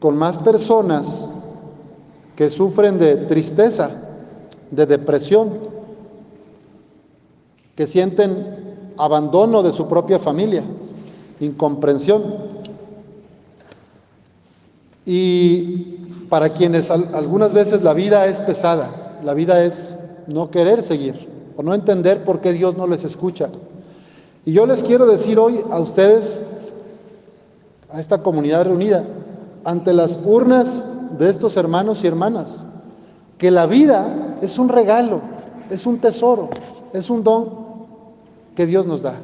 con más personas que sufren de tristeza, de depresión, que sienten abandono de su propia familia, incomprensión. Y para quienes algunas veces la vida es pesada, la vida es no querer seguir o no entender por qué Dios no les escucha. Y yo les quiero decir hoy a ustedes, a esta comunidad reunida, ante las urnas de estos hermanos y hermanas, que la vida es un regalo, es un tesoro, es un don que Dios nos da.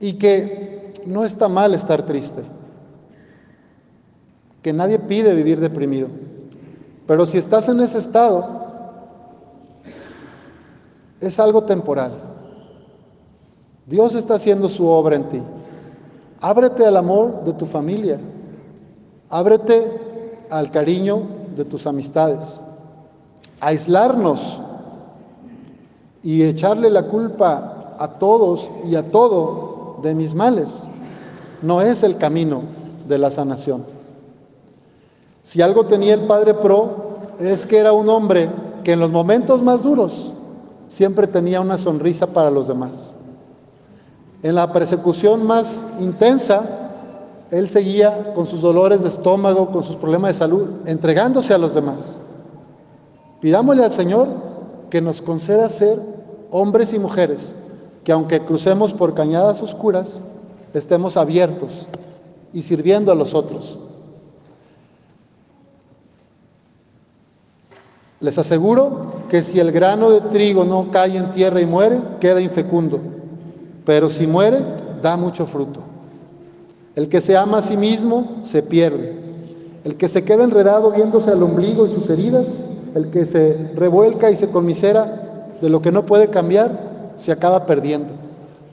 Y que no está mal estar triste, que nadie pide vivir deprimido. Pero si estás en ese estado, es algo temporal. Dios está haciendo su obra en ti. Ábrete al amor de tu familia, Ábrete al cariño de tus amistades. Aislarnos y echarle la culpa a todos y a todo de mis males no es el camino de la sanación. Si algo tenía el Padre Pro es que era un hombre que en los momentos más duros siempre tenía una sonrisa para los demás. En la persecución más intensa él seguía con sus dolores de estómago, con sus problemas de salud, entregándose a los demás. Pidámosle al Señor que nos conceda ser hombres y mujeres, que aunque crucemos por cañadas oscuras, estemos abiertos y sirviendo a los otros. Les aseguro que si el grano de trigo no cae en tierra y muere, queda infecundo, pero si muere, da mucho fruto. El que se ama a sí mismo se pierde. El que se queda enredado viéndose al ombligo y sus heridas, el que se revuelca y se conmisera de lo que no puede cambiar, se acaba perdiendo.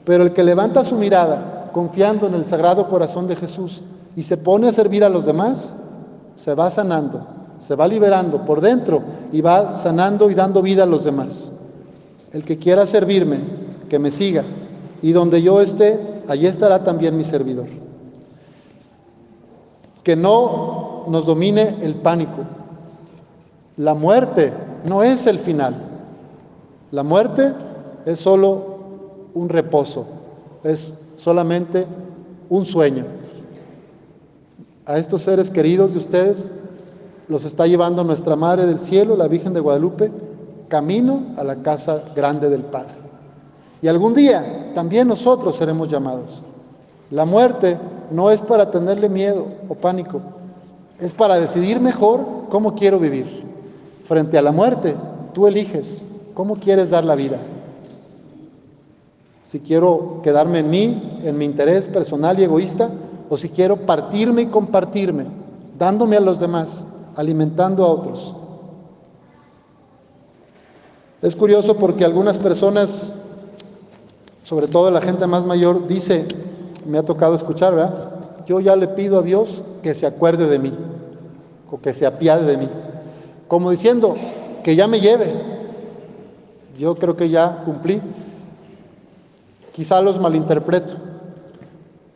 Pero el que levanta su mirada confiando en el sagrado corazón de Jesús y se pone a servir a los demás, se va sanando, se va liberando por dentro y va sanando y dando vida a los demás. El que quiera servirme, que me siga, y donde yo esté, allí estará también mi servidor que no nos domine el pánico. La muerte no es el final. La muerte es solo un reposo, es solamente un sueño. A estos seres queridos de ustedes los está llevando nuestra Madre del Cielo, la Virgen de Guadalupe, camino a la casa grande del Padre. Y algún día también nosotros seremos llamados. La muerte no es para tenerle miedo o pánico, es para decidir mejor cómo quiero vivir. Frente a la muerte, tú eliges cómo quieres dar la vida. Si quiero quedarme en mí, en mi interés personal y egoísta, o si quiero partirme y compartirme, dándome a los demás, alimentando a otros. Es curioso porque algunas personas, sobre todo la gente más mayor, dice, me ha tocado escuchar, ¿verdad? Yo ya le pido a Dios que se acuerde de mí, o que se apiade de mí. Como diciendo, que ya me lleve. Yo creo que ya cumplí. Quizá los malinterpreto,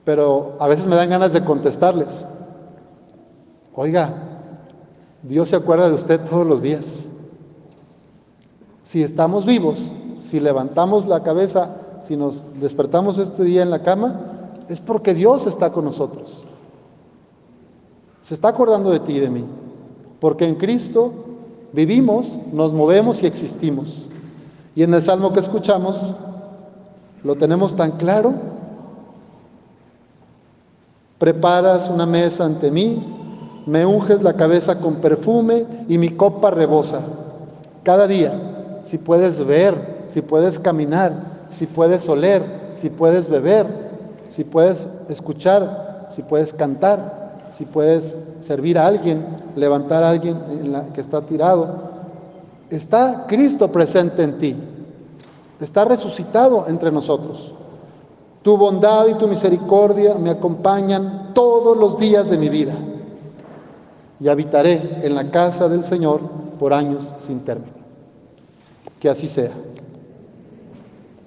pero a veces me dan ganas de contestarles. Oiga, Dios se acuerda de usted todos los días. Si estamos vivos, si levantamos la cabeza, si nos despertamos este día en la cama, es porque Dios está con nosotros. Se está acordando de ti y de mí. Porque en Cristo vivimos, nos movemos y existimos. Y en el salmo que escuchamos, lo tenemos tan claro. Preparas una mesa ante mí, me unges la cabeza con perfume y mi copa rebosa. Cada día, si puedes ver, si puedes caminar, si puedes oler, si puedes beber, si puedes escuchar, si puedes cantar, si puedes servir a alguien, levantar a alguien que está tirado. Está Cristo presente en ti, está resucitado entre nosotros. Tu bondad y tu misericordia me acompañan todos los días de mi vida y habitaré en la casa del Señor por años sin término. Que así sea.